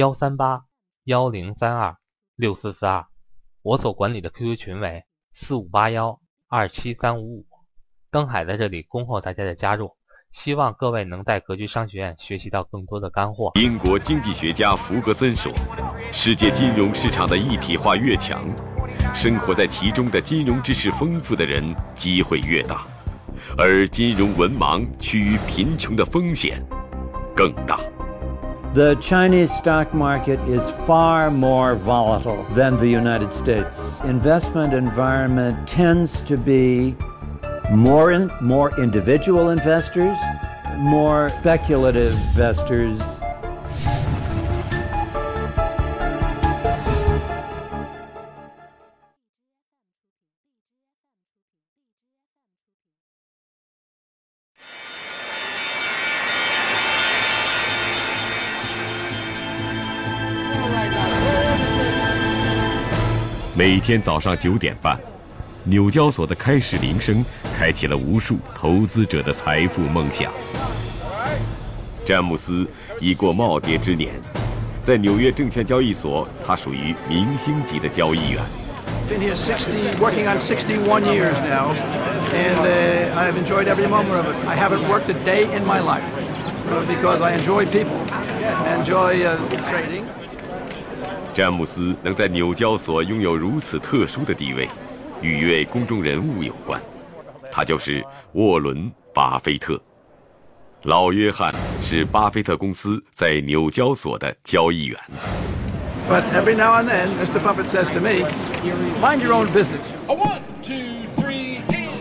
幺三八幺零三二六四四二，我所管理的 QQ 群为四五八幺二七三五五。登海在这里恭候大家的加入，希望各位能在格局商学院学习到更多的干货。英国经济学家福格森说：“世界金融市场的一体化越强，生活在其中的金融知识丰富的人机会越大，而金融文盲趋于贫穷的风险更大。” The Chinese stock market is far more volatile than the United States. Investment environment tends to be more in, more individual investors, more speculative investors 每天早上九点半，纽交所的开市铃声开启了无数投资者的财富梦想。詹姆斯已过耄耋之年，在纽约证券交易所，他属于明星级的交易员。Been here 60, working on 61 years now, and uh, I have enjoyed every moment of it. I haven't worked a day in my life because I enjoy people, enjoy uh, trading. 詹姆斯能在纽交所拥有如此特殊的地位，与一位公众人物有关，他就是沃伦·巴菲特。老约翰是巴菲特公司在纽交所的交易员。But every now and then, Mr. Buffett says to me, "Mind your own business." A one, two, three, and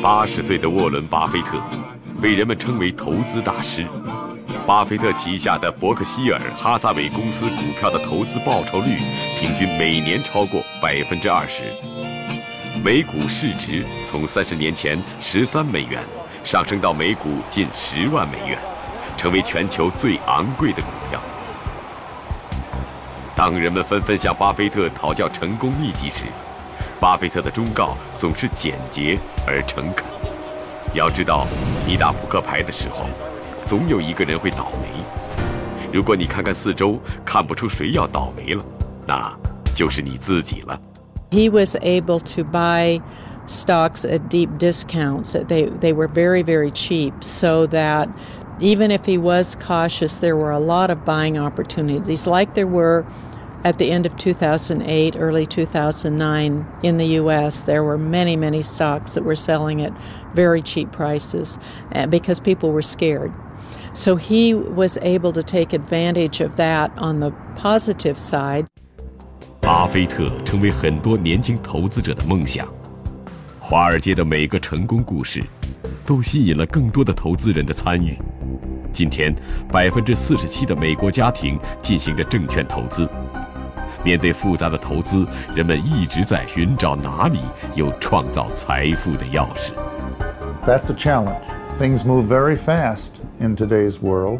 八十岁的沃伦·巴菲特被人们称为投资大师。巴菲特旗下的伯克希尔哈撒韦公司股票的投资报酬率平均每年超过百分之二十，每股市值从三十年前十三美元上升到每股近十万美元，成为全球最昂贵的股票。当人们纷纷向巴菲特讨教成功秘籍时，巴菲特的忠告总是简洁而诚恳。要知道，你打扑克牌的时候。总有一个人会倒霉。如果你看看四周，看不出谁要倒霉了，那就是你自己了。He was able to buy stocks at deep discounts. They they were very very cheap, so that even if he was cautious, there were a lot of buying opportunities, like there were at the end of 2008, early 2009 in the US, there were many, many stocks that were selling at very cheap prices eh, because people were scared. So he was able to take advantage of that on the positive side. 巴菲特成为很多年轻投资者的梦想。华尔街的每个成功故事，都吸引了更多的投资人的参与。今天，百分之四十七的美国家庭进行着证券投资。面对复杂的投资，人们一直在寻找哪里有创造财富的钥匙。That's the challenge. Things move very fast in today's world,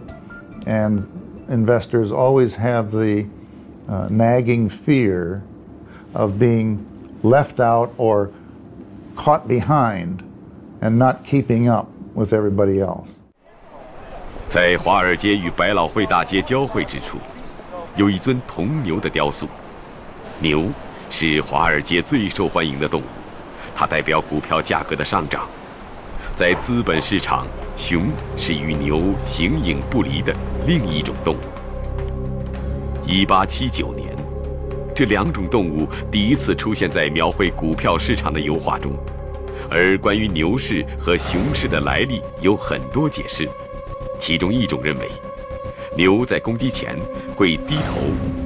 and investors always have the uh, nagging fear of being left out or caught behind and not keeping up with everybody else. 在华尔街与百老汇大街交汇之处，有一尊铜牛的雕塑。牛是华尔街最受欢迎的动物，它代表股票价格的上涨。在资本市场， 熊是与牛形影不离的另一种动物。一八七九年，这两种动物第一次出现在描绘股票市场的油画中。而关于牛市和熊市的来历有很多解释，其中一种认为，牛在攻击前会低头，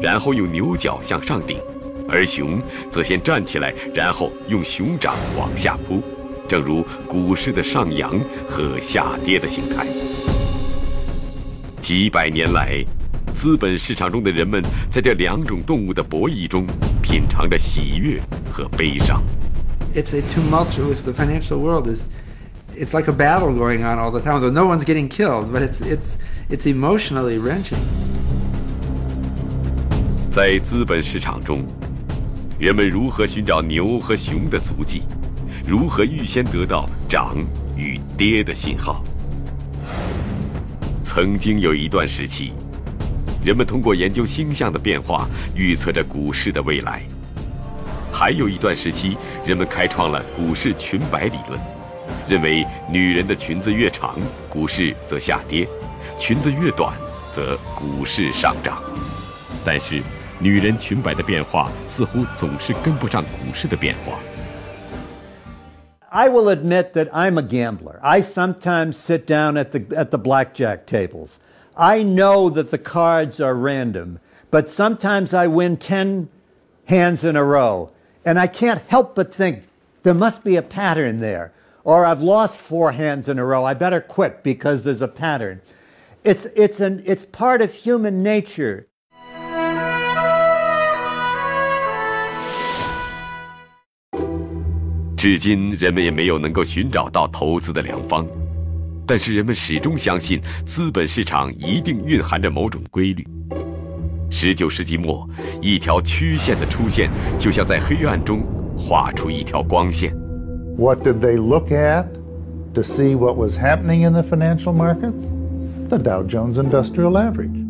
然后用牛角向上顶，而熊则先站起来，然后用熊掌往下扑。正如股市的上扬和下跌的形态。几百年来，资本市场中的人们在这两种动物的博弈中品尝着喜悦和悲伤。It's a tumultuous. The financial world is. It's like a battle going on all the time. Though no one's getting killed, but it's it's it's emotionally wrenching. 在资本市场中，人们如何寻找牛和熊的足迹？如何预先得到涨与跌的信号？曾经有一段时期，人们通过研究星象的变化预测着股市的未来；还有一段时期，人们开创了股市裙摆理论，认为女人的裙子越长，股市则下跌；裙子越短，则股市上涨。但是，女人裙摆的变化似乎总是跟不上股市的变化。I will admit that I'm a gambler. I sometimes sit down at the, at the blackjack tables. I know that the cards are random, but sometimes I win 10 hands in a row. And I can't help but think there must be a pattern there. Or I've lost four hands in a row. I better quit because there's a pattern. It's, it's, an, it's part of human nature. 至今，人们也没有能够寻找到投资的良方，但是人们始终相信资本市场一定蕴含着某种规律。十九世纪末，一条曲线的出现，就像在黑暗中画出一条光线。What did they look at to see what was happening in the financial markets? The Dow Jones Industrial Average.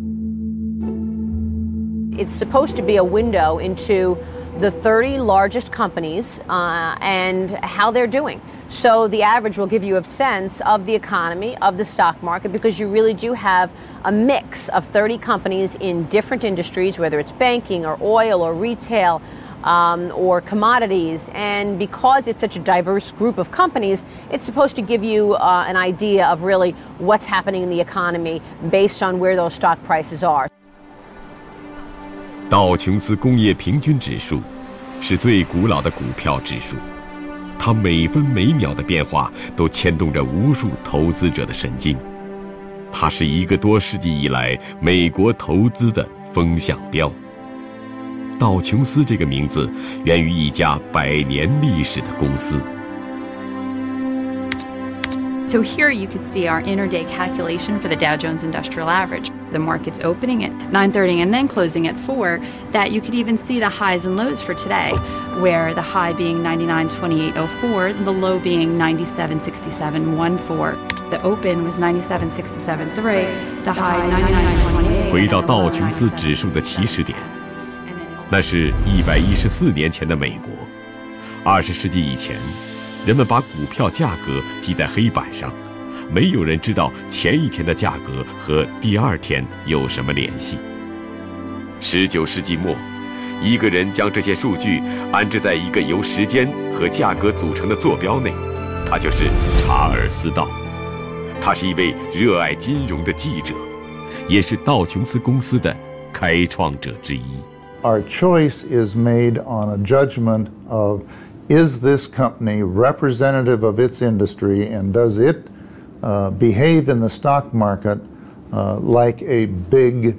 It's supposed to be a window into the 30 largest companies uh, and how they're doing. So the average will give you a sense of the economy, of the stock market, because you really do have a mix of 30 companies in different industries, whether it's banking or oil or retail. Um, or commodities. And because it's such a diverse group of companies, it's supposed to give you uh, an idea of really what's happening in the economy based on where those stock prices are. 道琼斯工业平均指数是最古老的股票指数，它每分每秒的变化都牵动着无数投资者的神经。它是一个多世纪以来美国投资的风向标。道琼斯这个名字源于一家百年历史的公司。So here you could see our intraday calculation for the Dow Jones Industrial Average. The market's opening at 9:30 and then closing at 4. That you could even see the highs and lows for today, where the high being 99.2804, the low being 97.6714. The open was 97.67.3, the high 99.28. 回到道琼斯指数的起始点，那是一百一十四年前的美国。二十世纪以前。人们把股票价格记在黑板上， 没有人知道前一天的价格和第二天有什么联系。十九世纪末，一个人将这些数据安置在一个由时间和价格组成的坐标内，他就是查尔斯·道。他是一位热爱金融的记者，也是道琼斯公司的开创者之一。Our choice is made on a judgment of. is this company representative of its industry and does it uh, behave in the stock market uh, like a big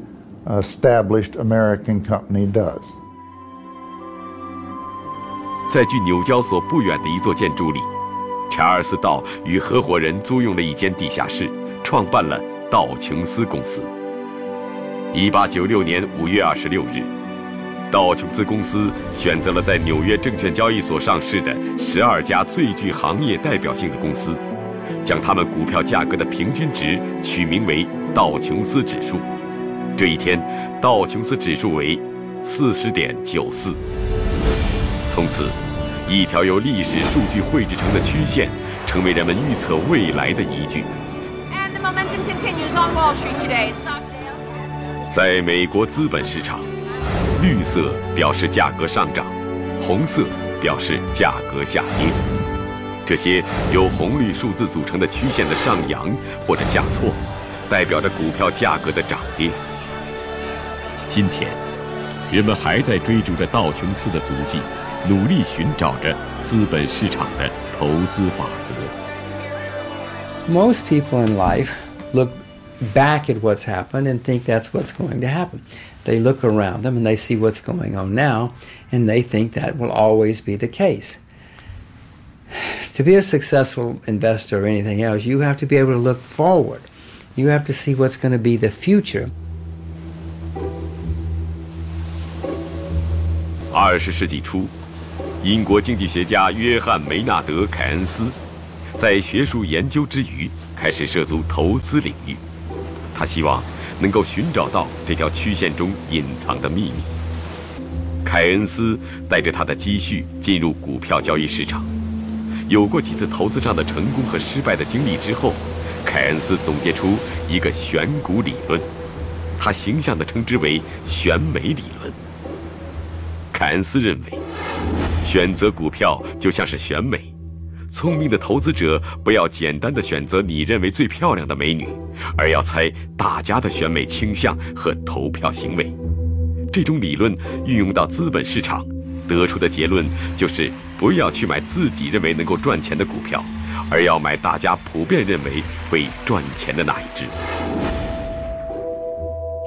established American company does? 在距纽交所不远的一座建筑里，查尔斯·道与合伙人租用了一间地下室，创办了道琼斯公司。一八九六年五月二十六日。道琼斯公司选择了在纽约证券交易所上市的十二家最具行业代表性的公司，将他们股票价格的平均值取名为道琼斯指数。这一天，道琼斯指数为四十点九四。从此，一条由历史数据绘制成的曲线，成为人们预测未来的依据。在美国资本市场。绿色表示价格上涨，红色表示价格下跌。这些由红绿数字组成的曲线的上扬或者下挫，代表着股票价格的涨跌。今天，人们还在追逐着道琼斯的足迹，努力寻找着资本市场的投资法则。Most people in life look back at what's happened and think that's what's going to happen. They look around them and they see what's going on now, and they think that will always be the case. To be a successful investor or anything else, you have to be able to look forward. You have to see what's going to be the future. 二十世纪初，英国经济学家约翰·梅纳德·凯恩斯在学术研究之余，开始涉足投资领域。他希望能够寻找到这条曲线中隐藏的秘密。凯恩斯带着他的积蓄进入股票交易市场，有过几次投资上的成功和失败的经历之后，凯恩斯总结出一个选股理论，他形象地称之为“选美理论”。凯恩斯认为，选择股票就像是选美。聪明的投资者不要简单的选择你认为最漂亮的美女，而要猜大家的选美倾向和投票行为。这种理论运用到资本市场，得出的结论就是不要去买自己认为能够赚钱的股票，而要买大家普遍认为会赚钱的那一只。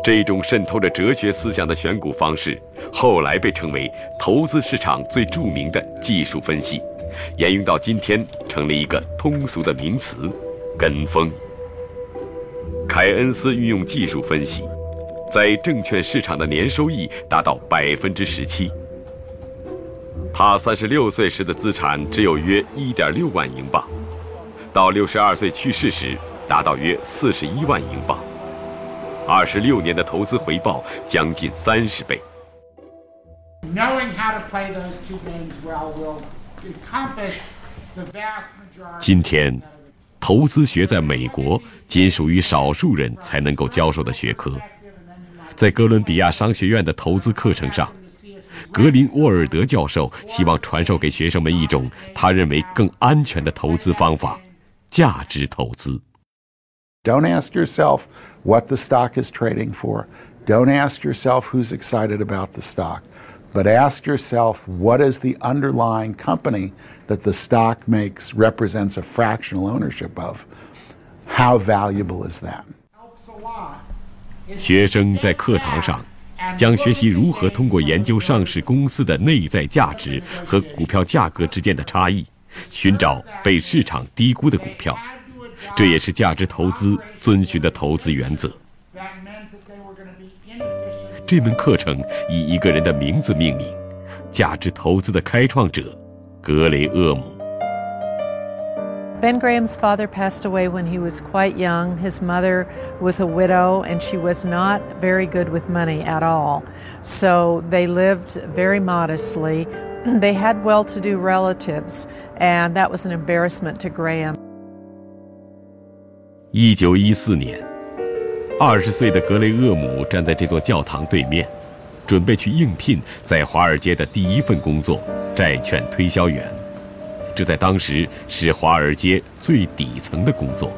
这种渗透着哲学思想的选股方式，后来被称为投资市场最著名的技术分析。沿用到今天，成了一个通俗的名词——跟风。凯恩斯运用技术分析，在证券市场的年收益达到百分之十七。他三十六岁时的资产只有约一点六万英镑，到六十二岁去世时达到约四十一万英镑。二十六年的投资回报将近三十倍。今天，投资学在美国仅属于少数人才能够教授的学科。在哥伦比亚商学院的投资课程上，格林沃尔德教授希望传授给学生们一种他认为更安全的投资方法——价值投资。Don't ask yourself what the stock is trading for. Don't ask yourself who's excited about the stock. But ask yourself what is the underlying company that the stock makes represents a fractional ownership of? How valuable is that? 学生在课堂上 将学习如何通过研究上市公司的内在价值和股票价格之间的差异，寻找被市场低估的股票。这也是价值投资遵循的投资原则。这门课程以一个人的名字命名，价值投资的开创者格雷厄姆。Ben Graham's father passed away when he was quite young. His mother was a widow and she was not very good with money at all. So they lived very modestly. They had well to do relatives, and that was an embarrassment to Graham. 一九一四年。二十岁的格雷厄姆站在这座教堂对面，准备去应聘在华尔街的第一份工作——债券推销员。 这在当时是华尔街最底层的工作。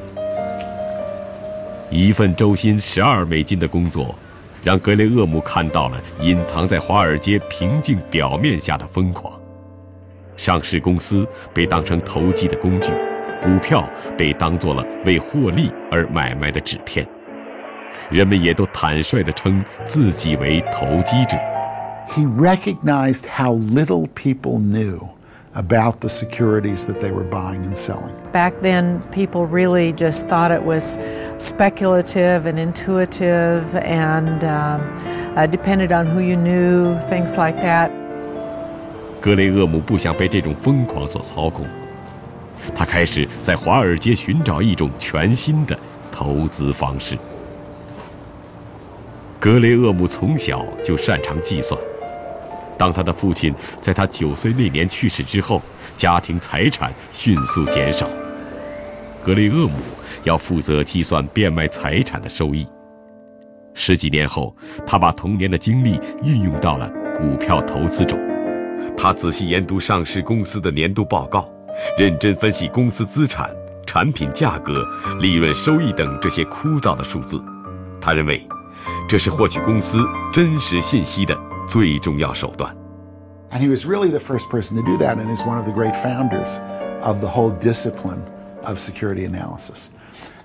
一份周薪十二美金的工作，让格雷厄姆看到了隐藏在华尔街平静表面下的疯狂。上市公司被当成投机的工具，股票被当做了为获利而买卖的纸片。人们也都坦率地称自己为投机者。He recognized how little people knew about the securities that they were buying and selling. Back then, people really just thought it was speculative and intuitive and um, uh, depended on who you knew, things like that. 格雷厄姆不想被这种疯狂所操控，他开始在华尔街寻找一种全新的投资方式。格雷厄姆从小就擅长计算。 当他的父亲在他九岁那年去世之后，家庭财产迅速减少。格雷厄姆要负责计算变卖财产的收益。十几年后，他把童年的经历运用到了股票投资中。他仔细研读上市公司的年度报告，认真分析公司资产、产品价格、利润收益等这些枯燥的数字。他认为。这是获取公司真实信息的最重要手段。And he was really the first person to do that and is one of the great founders of the whole discipline of security analysis.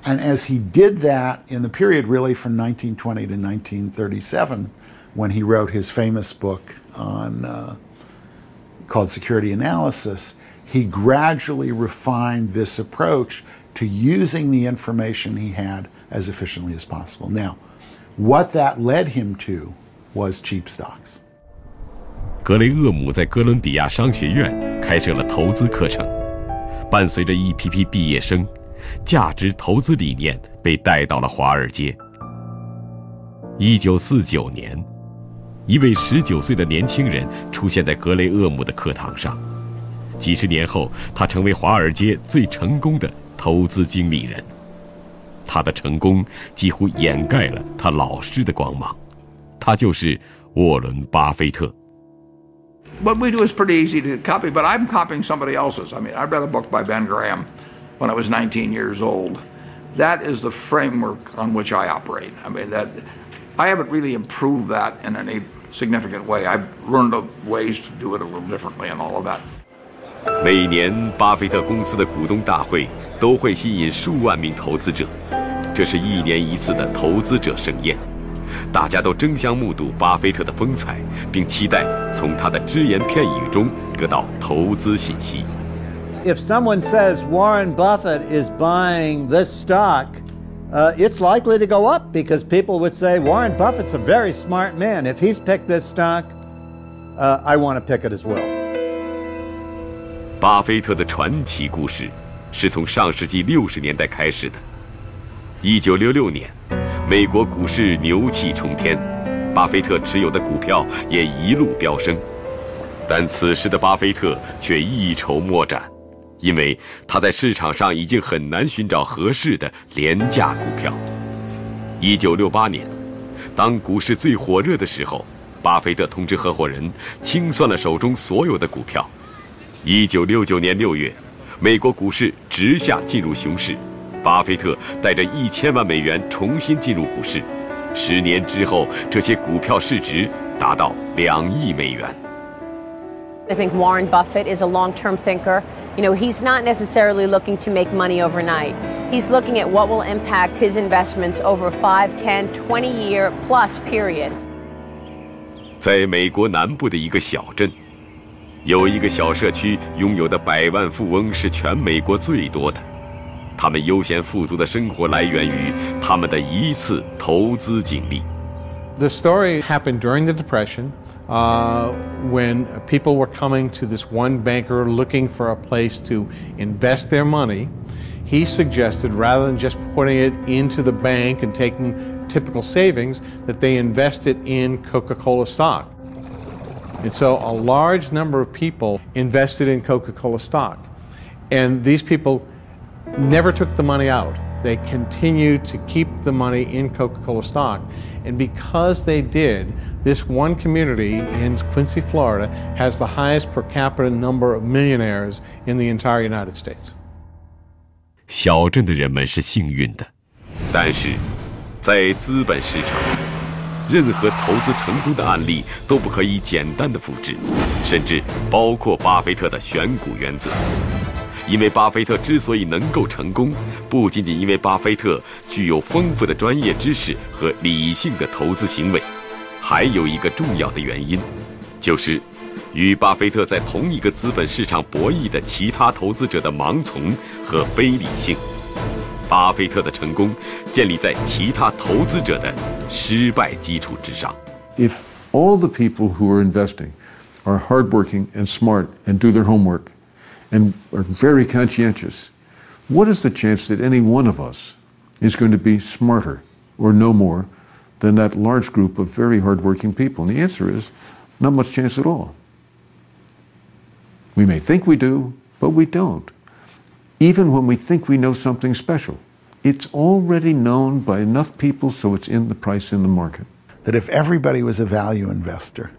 And as he did that in the period really from 1920 to 1937, when he wrote his famous book on uh, called Security Analysis, he gradually refined this approach to using the information he had as efficiently as possible. Now, what that led him to was cheap stocks. 格雷厄姆在哥伦比亚商学院开设了投资课程，伴随着一批批毕业生，价值投资理念被带到了华尔街。一九四九年，一位十九岁的年轻人出现在格雷厄姆的课堂上。几十年后，他成为华尔街最成功的投资经理人。他的成功几乎掩盖了他老师的光芒。他就是沃伦·巴菲特。what we do is pretty easy to copy, but I'm copying somebody else's. I mean, I read a book by Ben Graham when I was 19 years old. That is the framework on which I operate. I mean, that I haven't really improved that in any significant way. I've learned ways to do it a little differently and all of that. 每一年，巴菲特公司的股东大会都会吸引数万名投资者，这是一年一次的投资者盛宴。 大家都争相目睹巴菲特的风采，并期待从他的只言片语中得到投资信息。If someone says Warren Buffett is buying this stock, uh, it's likely to go up because people would say Warren Buffett's a very smart man. If he's picked this stock, uh, I want to pick it as well. 巴菲特的传奇故事是从上世纪六十年代开始的。一九六六年。美国股市牛气冲天，巴菲特持有的股票也一路飙升，但此时的巴菲特却一筹莫展，因为他在市场上已经很难寻找合适的廉价股票。一九六八年，当股市最火热的时候，巴菲特通知合伙人清算了手中所有的股票。一九六九年六月，美国股市直下进入熊市。巴菲特带着一千万美元重新进入股市，十年之后，这些股票市值达到两亿美元。I think Warren Buffett is a long-term thinker. You know, he's not necessarily looking to make money overnight. He's looking at what will impact his investments over five, ten, twenty-year plus period. 在美国南部的一个小镇，有一个小社区，拥有的百万富翁是全美国最多的。他们悠闲富足的生活来源于他们的一次投资经历。The story happened during the Depression. Uh, when people were coming to this one banker looking for a place to invest their money, he suggested rather than just putting it into the bank and taking typical savings, that they invest it in Coca Cola stock. And so a large number of people invested in Coca Cola stock. And these people never took the money out. They continued to keep the money in Coca Cola stock. And because they did, this one community in Quincy, Florida, has the highest per capita number of millionaires in the entire United States. 小镇的人们是幸运的，但是，在资本市场，任何投资成功的案例都不可以简单的复制，甚至包括巴菲特的选股原则。 因为巴菲特之所以能够成功，不仅仅因为巴菲特具有丰富的专业知识和理性的投资行为，还有一个重要的原因，就是与巴菲特在同一个资本市场博弈的其他投资者的盲从和非理性。巴菲特的成功建立在其他投资者的失败基础之上。If all the people who are investing are hardworking and smart and do their homework. And are very conscientious, what is the chance that any one of us is going to be smarter or no more than that large group of very hardworking people? And the answer is not much chance at all. We may think we do, but we don't. Even when we think we know something special, it's already known by enough people so it's in the price in the market. That if everybody was a value investor,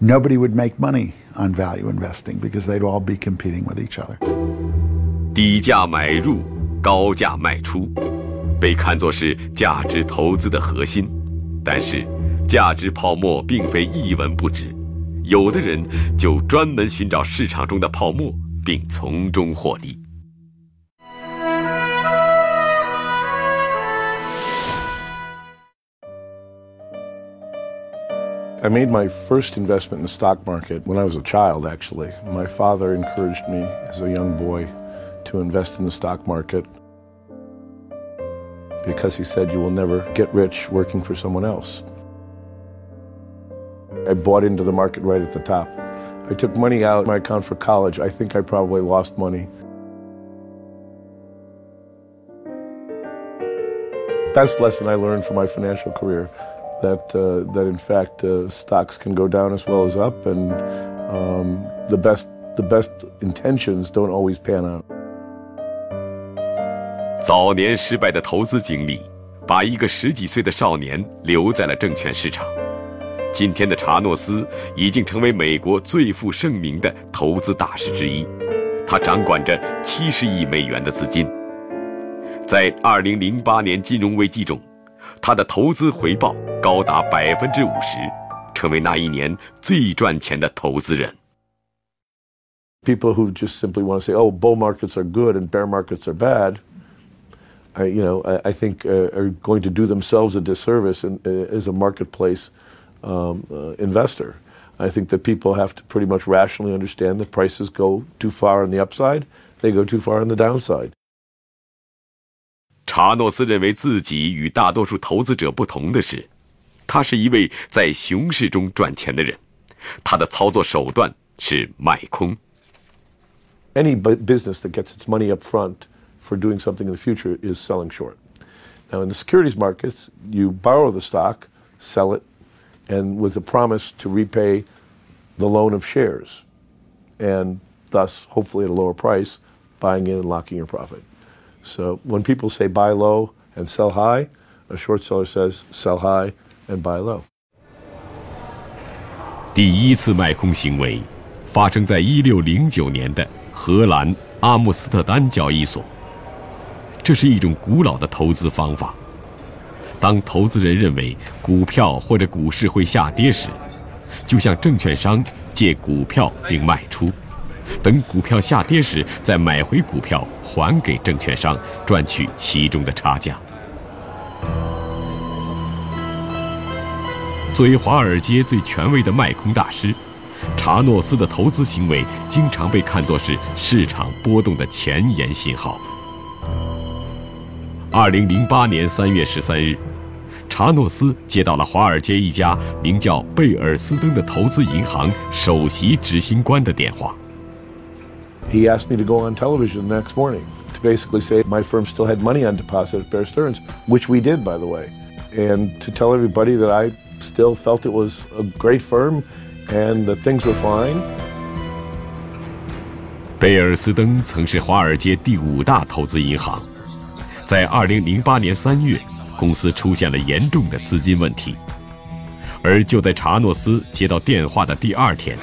nobody would make money on value investing because they'd all be competing with each other. 低价买入，高价卖出，被看作是价值投资的核心。但是，价值泡沫并非一文不值，有的人就专门寻找市场中的泡沫，并从中获利。I made my first investment in the stock market when I was a child, actually. My father encouraged me as a young boy to invest in the stock market because he said you will never get rich working for someone else. I bought into the market right at the top. I took money out of my account for college. I think I probably lost money. Best lesson I learned from my financial career that, uh, that in fact uh, stocks can go down as well as up, and um, the, best, the best intentions don't always pan out. 早年失败的投资经历，把一个十几岁的少年留在了证券市场。今天的查诺斯已经成为美国最负盛名的投资大师之一，他掌管着七十亿美元的资金。在二零零八年金融危机中，他的投资回报高达百分之五十，成为那一年最赚钱的投资人。People who just simply want to say, "Oh, bull markets are good and bear markets are bad," I, you know, I, I think uh, are going to do themselves a disservice in, uh, as a marketplace um, uh, investor. I think that people have to pretty much rationally understand that prices go too far on the upside, they go too far on the downside. 查诺斯认为自己与大多数投资者不同的是，他是一位在熊市中赚钱的人。他的操作手段是卖空。Any business that gets its money up front for doing something in the future is selling short. Now, in the securities markets, you borrow the stock, sell it, and with a promise to repay the loan of shares, and thus, hopefully, at a lower price, buying in and locking your profit. So when people say buy low and sell high, a short seller says sell high and buy low. 第一次卖空行为发生在一六零九年的荷兰阿姆斯特丹交易所。这是一种古老的投资方法。当投资人认为股票或者股市会下跌时，就向证券商借股票并卖出，等股票下跌时再买回股票还给证券商，赚取其中的差价。作为华尔街最权威的卖空大师，查诺斯的投资行为经常被看作是市场波动的前沿信号。二零零八年三月十三日，查诺斯接到了华尔街一家名叫贝尔斯登的投资银行首席执行官的电话。He asked me to go on television the next morning to basically say my firm still had money on deposit at Bear Stearns, which we did, by the way, and to tell everybody that I still felt it was a great firm and that things were fine. 贝尔斯登曾是华尔街第五大投资银行。在二零零八年三月，公司出现了严重的资金问题，而就在查诺斯接到电话的第二天，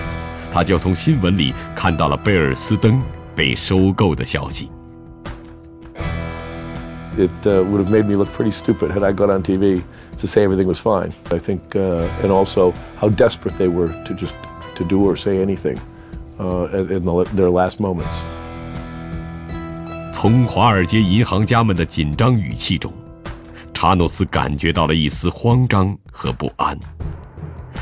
他就从新闻里看到了贝尔斯登被收购的消息。It uh, would have made me look pretty stupid had I got on TV to say everything was fine. I think, uh, and also how desperate they were to just to do or say anything uh, in the, their last moments. 从华尔街银行家们的紧张语气中，查诺斯感觉到了一丝慌张和不安。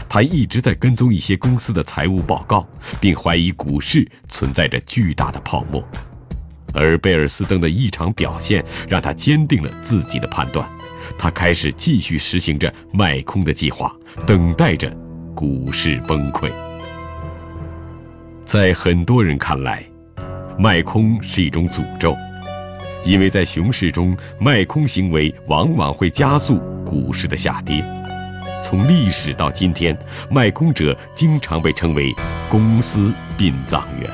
他一直在跟踪一些公司的财务报告，并怀疑股市存在着巨大的泡沫。而贝尔斯登的异常表现让他坚定了自己的判断。他开始继续实行着卖空的计划，等待着股市崩溃。在很多人看来，卖空是一种诅咒。因为在熊市中，卖空行为往往会加速股市的下跌。从历史到今天，卖空者经常被称为“公司殡葬员”。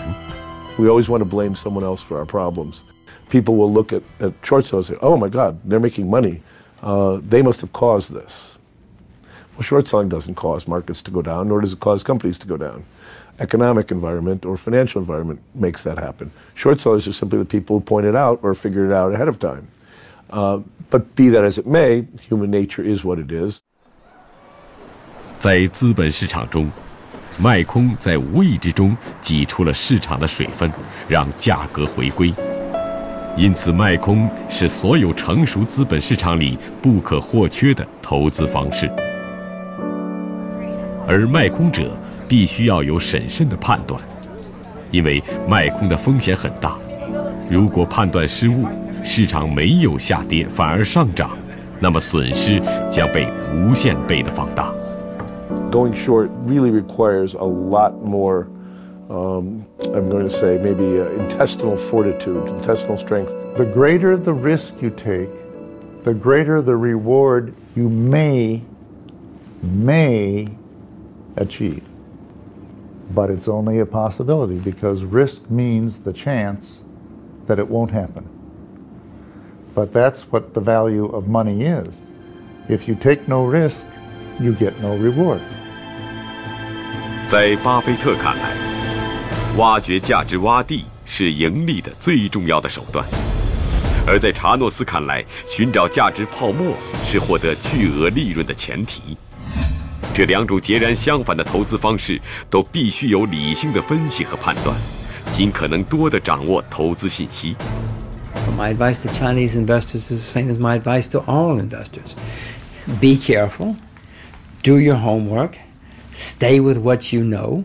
We always want to blame someone else for our problems. People will look at, at short sellers and say, "Oh my God, they're making money. Uh, they must have caused this." Well, short selling doesn't cause markets to go down, nor does it cause companies to go down economic environment or financial environment makes that happen. Short sellers are simply the people who point it out or figured it out ahead of time. Uh, but be that as it may, human nature is what it is. 在资本市场中，卖空在无意之中挤出了市场的水分，让价格回归。因此，卖空是所有成熟资本市场里不可或缺的投资方式。而卖空者必须要有审慎的判断，因为卖空的风险很大。如果判断失误，市场没有下跌，反而上涨，那么损失将被无限倍的放大。Going short really requires a lot more. Um, I'm going to say maybe uh, intestinal fortitude, intestinal strength. The greater the risk you take, the greater the reward you may may achieve. But it's only a possibility because risk means the chance that it won't happen. But that's what the value of money is. If you take no risk, you get no reward. 在巴菲特看来，挖掘价值洼地是盈利的最重要的手段；而在查诺斯看来，寻找价值泡沫是获得巨额利润的前提。这两种截然相反的投资方式，都必须有理性的分析和判断，尽可能多的掌握投资信息。My advice to Chinese investors is the same as my advice to all investors. Be careful, do your homework, stay with what you know,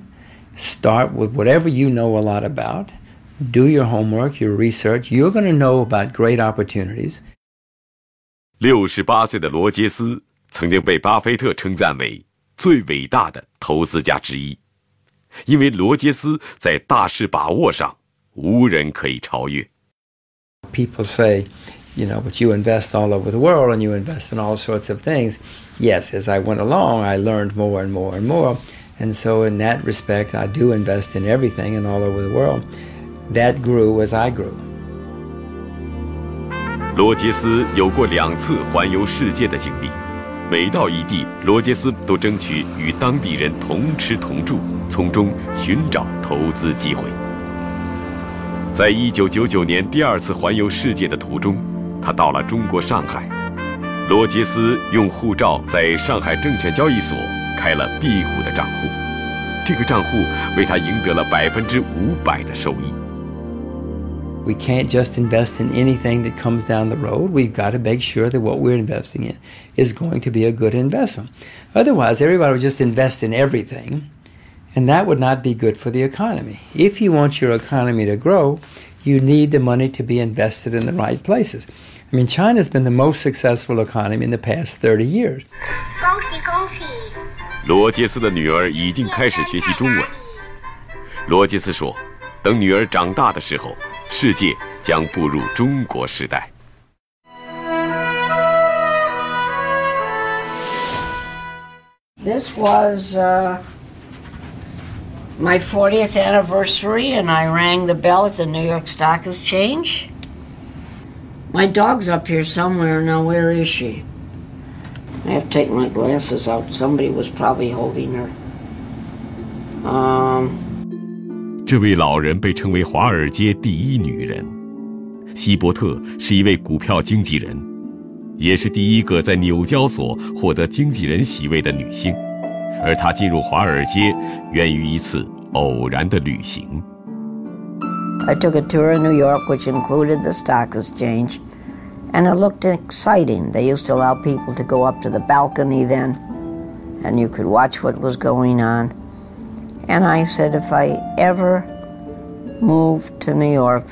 start with whatever you know a lot about, do your homework, your research. You're going to know about great opportunities. 六十八岁的罗杰斯曾经被巴菲特称赞为最伟大的投资家之一，因为罗杰斯在大势把握上无人可以超越。People say, you know, but you invest all over the world and you invest in all sorts of things. Yes, as I went along, I learned more and more and more. And so, in that respect, I do invest in everything and all over the world. That grew as I grew. 罗杰斯有过两次环游世界的经历，每到一地，罗杰斯都争取与当地人同吃同住，从中寻找投资机会。在一九九九年第二次环游世界的途中， 他到了中国上海。罗杰斯用护照在上海证券交易所开了辟谷的账户，这个账户为他赢得了百分之五百的收益。We can't just invest in anything that comes down the road. We've got to make sure that what we're investing in is going to be a good investment. Otherwise, everybody would just invest in everything, and that would not be good for the economy. If you want your economy to grow, you need the money to be invested in the right places. I mean, China's been the most successful economy in the past 30 years. 恭喜恭喜！罗杰斯的女儿已经开始学习中文。罗杰斯说：“等女儿长大的时候，世界将步入中国时代。” This was uh, my 40th anniversary, and I rang the bell at the New York Stock Exchange. My dog's up here somewhere. Now, where is she? I have to take my glasses out. Somebody was probably holding her. Um, 这位老人被称为华尔街第一女人，希伯特是一位股票经纪人，也是第一个在纽交所获得经纪人席位的女性。而她进入华尔街源于一次偶然的旅行。I took a tour in New York, which included the stock exchange, and it looked exciting. They used to allow people to go up to the balcony then, and you could watch what was going on. And I said, if I ever move to New York,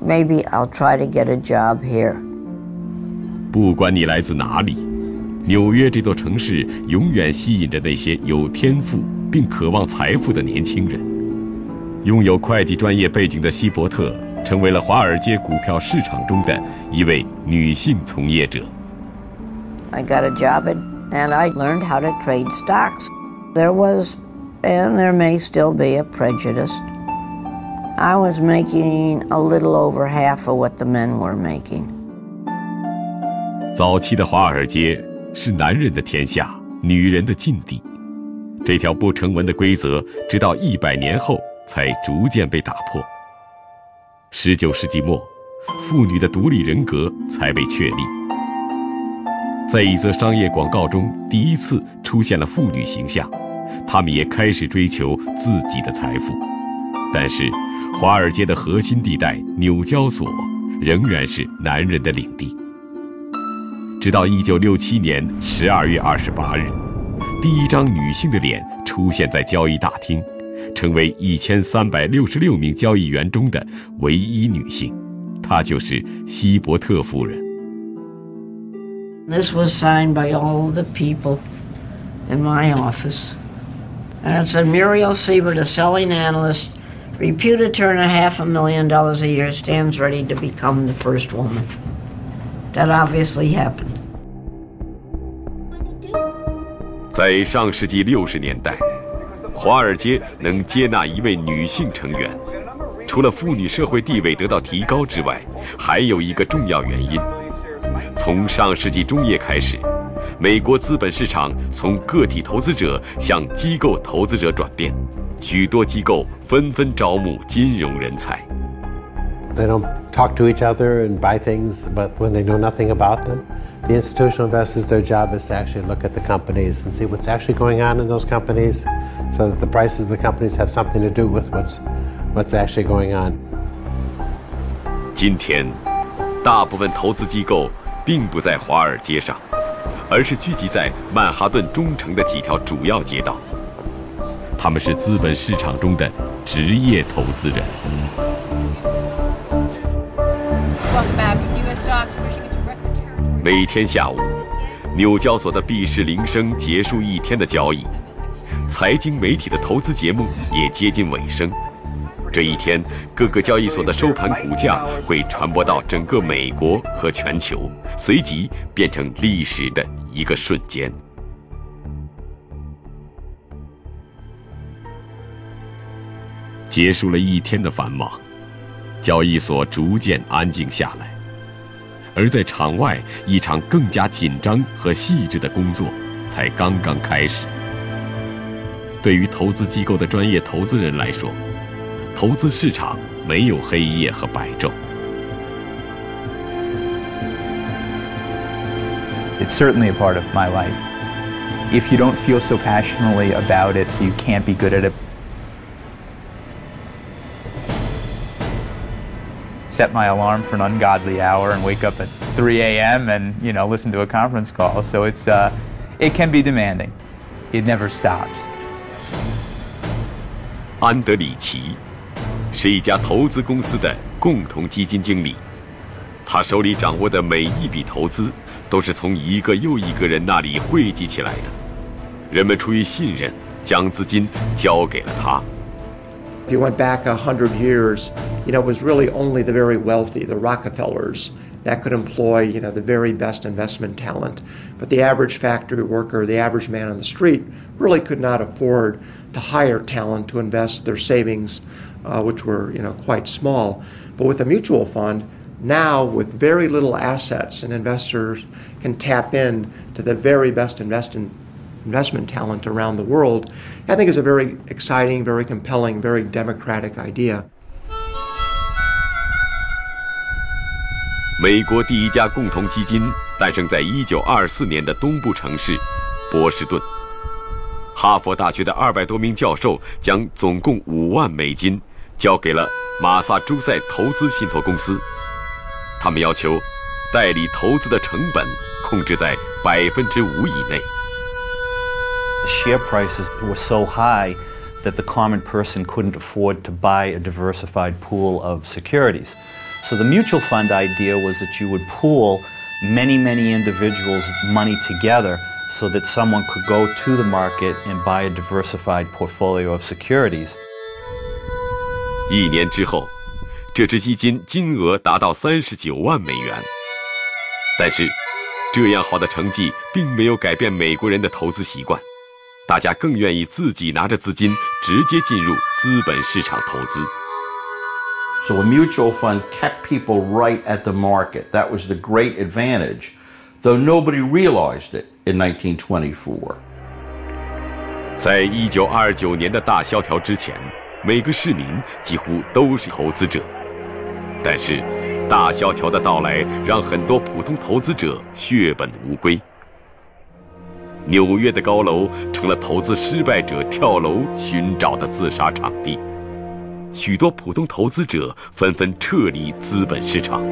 maybe I'll try to get a job here. 不管你来自哪里，纽约这座城市永远吸引着那些有天赋并渴望财富的年轻人。 拥有会计专业背景的希伯特，成为了华尔街股票市场中的一位女性从业者。I got a job at, and I learned how to trade stocks. There was, and there may still be, a prejudice. I was making a little over half of what the men were making. 早期的华尔街是男人的天下，女人的禁地。这条不成文的规则，直到一百年后才逐渐被打破。十九世纪末，妇女的独立人格才被确立。在一则商业广告中，第一次出现了妇女形象，她们也开始追求自己的财富。但是，华尔街的核心地带纽交所仍然是男人的领地。直到一九六七年十二月二十八日，第一张女性的脸出现在交易大厅，成为一千三百六十六名交易员中的唯一女性。她就是希伯特夫人。This was signed by all the people in my office. And it said Muriel Siebert, a selling analyst, reputed to earn a half a million dollars a year, stands ready to become the first woman. That obviously happened. 在上世纪六十年代，华尔街能接纳一位女性成员，除了妇女社会地位得到提高之外，还有一个重要原因。从上世纪中叶开始，美国资本市场从个体投资者向机构投资者转变，许多机构纷纷招募金融人才。They don't talk to each other and buy things, but when they know nothing about them, the institutional investors, their job is to actually look at the companies and see what's actually going on in those companies so that the prices of the companies have something to do with what's, what's actually going on. 今天，大部分投资机构并不在华尔街上，而是聚集在曼哈顿中城的几条主要街道。他们是资本市场中的职业投资人。 每天下午，纽交所的闭市铃声结束一天的交易，财经媒体的投资节目也接近尾声。这一天，各个交易所的收盘股价会传播到整个美国和全球，随即变成历史的一个瞬间。结束了一天的繁忙，交易所逐渐安静下来。而在场外，一场更加紧张和细致的工作才刚刚开始。对于投资机构的专业投资人来说，投资市场没有黑夜和白昼。It's certainly a part of my life. If you don't feel so passionately about it, you can't be good at it. Set my alarm for an ungodly hour and wake up at 3 a.m. and you know listen to a conference call. So it's uh, it can be demanding. It never stops. 安德里奇是一家投资公司的共同基金经理，他手里掌握的每一笔投资都是从一个又一个人那里汇集起来的。人们出于信任，将资金交给了他。If you went back a hundred years, you know, it was really only the very wealthy, the Rockefellers, that could employ, you know, the very best investment talent. But the average factory worker, the average man on the street, really could not afford to hire talent to invest their savings, uh, which were, you know, quite small. But with a mutual fund, now with very little assets, an investor can tap in to the very best investment investment talent around the world, I think is a very exciting, very compelling, very democratic idea. 美国第一家共同基金诞生在1924年的东部城市波士顿。哈佛大学的二百多名教授将总共五万美金交给了马萨诸塞投资信托公司，他们要求代理投资的成本控制在百分之五以内。share prices were so high that the common person couldn't afford to buy a diversified pool of securities. So the mutual fund idea was that you would pool many, many individuals' money together so that someone could go to the market and buy a diversified portfolio of securities. 一年之后，这支基金金额达到三十九万美元。但是，这样好的成绩并没有改变美国人的投资习惯。 大家更愿意自己拿着资金直接进入资本市场投资。So a mutual fund kept people right at the market. That was the great advantage, though nobody realized it in 1924. 在一九二九年的大萧条之前，每个市民几乎都是投资者。但是，大萧条的到来让很多普通投资者血本无归。纽约的高楼成了投资失败者跳楼寻找的自杀场地，许多普通投资者纷纷撤离资本市场。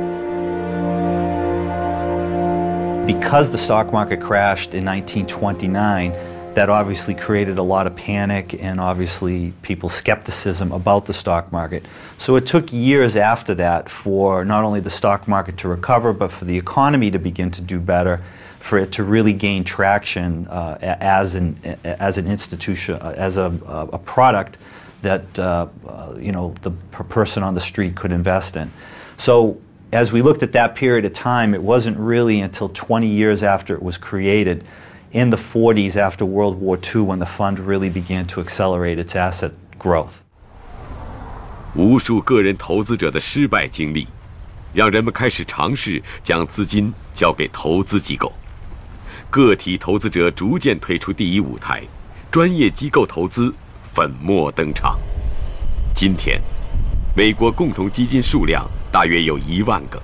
Because the stock market crashed in 1929, that obviously created a lot of panic and obviously people's skepticism about the stock market. So it took years after that for not only the stock market to recover, but for the economy to begin to do better, for it to really gain traction uh, as, an, as an institution, uh, as a, a product that uh, uh, you know the person on the street could invest in. So as we looked at that period of time, it wasn't really until 20 years after it was created in the 40s after World War II when the fund really began to accelerate its asset growth. 无数个人投资者的失败经历，让人们开始尝试将资金交给投资机构。 个体投资者逐渐退出第一舞台，专业机构投资粉墨登场。今天，美国共同基金数量大约有一万个，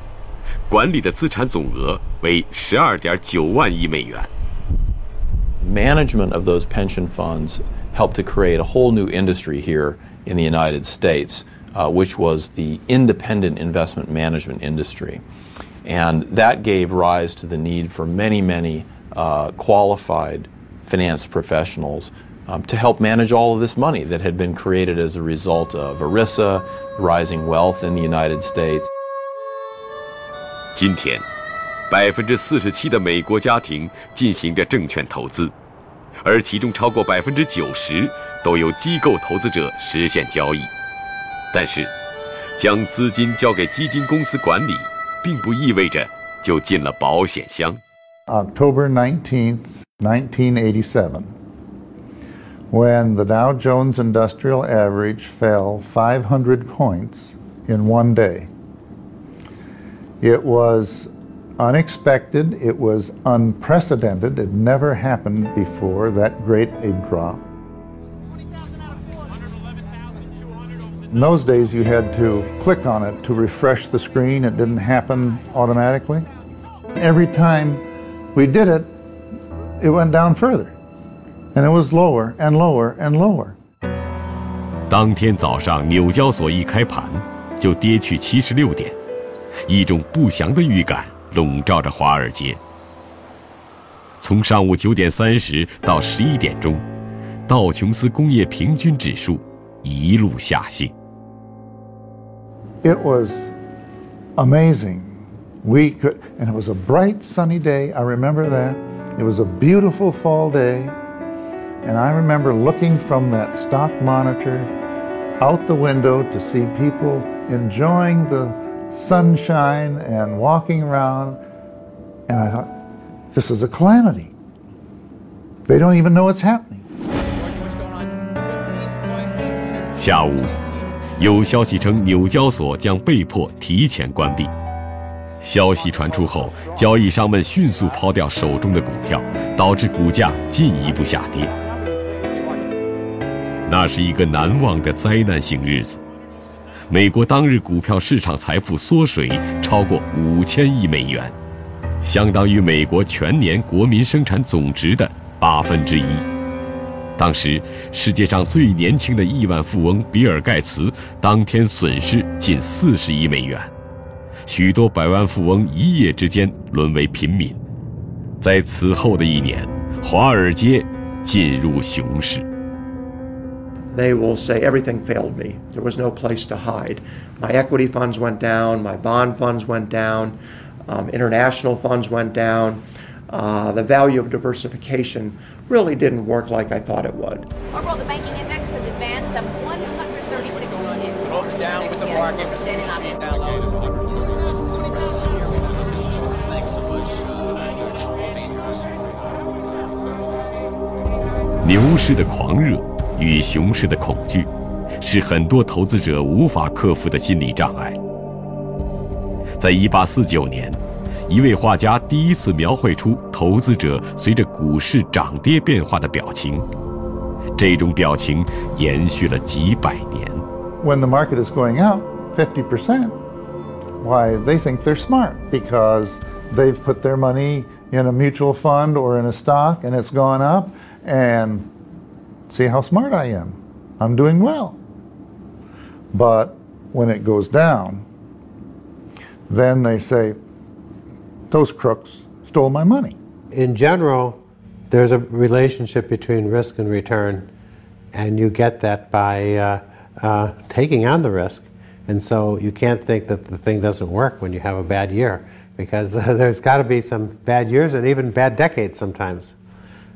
管理的资产总额为十二点九万亿美元。management of those pension funds helped to create a whole new industry here in the United States, uh, which was the independent investment management industry. And that gave rise to the need for many, many uh, qualified finance professionals um, to help manage all of this money that had been created as a result of ERISA, rising wealth in the United States. 今天，百分之四十七的美国家庭进行着证券投资，而其中超过百分之九十都由机构投资者实现交易。但是，将资金交给基金公司管理，并不意味着就进了保险箱。October 19th, 1987, when the Dow Jones Industrial Average fell 500 points in one day. It was unexpected, it was unprecedented, it never happened before, that great a drop. In those days, you had to click on it to refresh the screen. It didn't happen automatically. Every time we did it, it went down further. And it was lower and lower and lower. 当天早上，纽交所一开盘就跌去七十六点，一种不祥的预感笼罩着华尔街。从上午九点三十到十一点钟，道琼斯工业平均指数一路下行。It was amazing. We could, and it was a bright sunny day. I remember that. It was a beautiful fall day. And I remember looking from that stock monitor out the window to see people enjoying the sunshine and walking around. And I thought, this is a calamity. They don't even know what's happening. 下午，有消息称纽交所将被迫提前关闭。 消息传出后，交易商们迅速抛掉手中的股票，导致股价进一步下跌。那是一个难忘的灾难性日子。美国当日股票市场财富缩水超过五千亿美元，相当于美国全年国民生产总值的八分之一。当时，世界上最年轻的亿万富翁比尔·盖茨当天损失近四十亿美元，许多百万富翁一夜之间沦为平民。在此后的一年，华尔街进入熊市。they will say everything failed me. There was no place to hide. My equity funds went down, my bond funds went down, um, international funds went down. Uh, the value of diversification really didn't work like I thought it would. Overall, the banking index has advanced some 136 points. down with the market. 牛市的狂热与熊市的恐惧，是很多投资者无法克服的心理障碍。在一八四九年，一位画家第一次描绘出投资者随着股市涨跌变化的表情，这种表情延续了几百年。When the market is going up fifty percent, why they think they're smart because they've put their money in a mutual fund or in a stock and it's gone up and See how smart I am. I'm doing well. But when it goes down, then they say, those crooks stole my money. In general, there's a relationship between risk and return, and you get that by uh, uh, taking on the risk. And so you can't think that the thing doesn't work when you have a bad year, because uh, there's got to be some bad years and even bad decades sometimes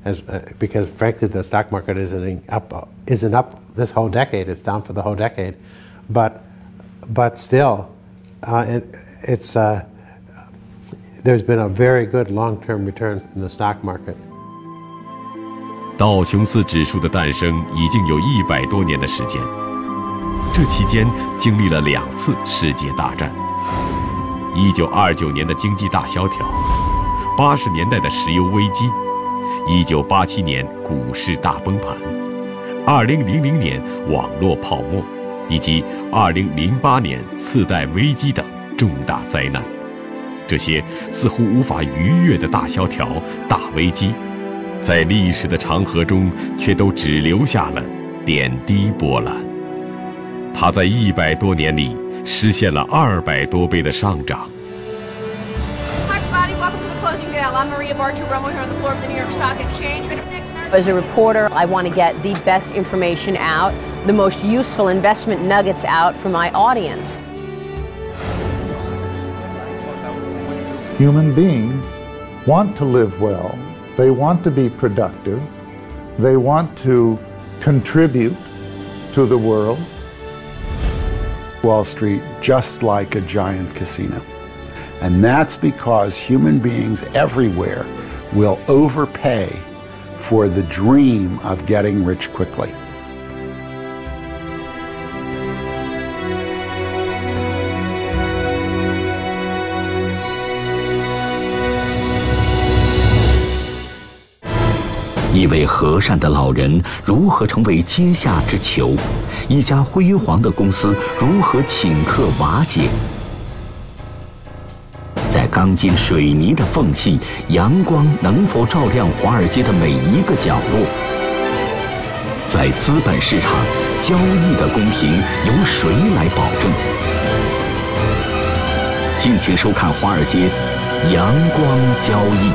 As, uh, because frankly, the stock market isn't up, isn't up this whole decade. It's down for the whole decade, but but still, uh, it, it's uh, there's been a very good long-term return in the stock market. 道琼斯指数的诞生已经有一百多年的时间，这期间经历了两次世界大战，一九二九年的经济大萧条，八十年代的石油危机， 一九八七年股市大崩盘，二零零零年网络泡沫，以及二零零八年次贷危机等重大灾难，这些似乎无法逾越的大萧条、大危机。在历史的长河中，却都只留下了点滴波澜。它在一百多年里实现了二百多倍的上涨。I'm Maria Bartiromo here on the floor of the New York Stock Exchange. As a reporter, I want to get the best information out, the most useful investment nuggets out for my audience. Human beings want to live well. They want to be productive. They want to contribute to the world. Wall Street just like a giant casino. And that's because human beings everywhere will overpay for the dream of getting rich quickly. 一位和善的老人如何成为阶下之囚？一家辉煌的公司如何顷刻瓦解？ 在钢筋水泥的缝隙，阳光能否照亮华尔街的每一个角落？在资本市场，交易的公平由谁来保证？敬请收看《华尔街阳光交易》。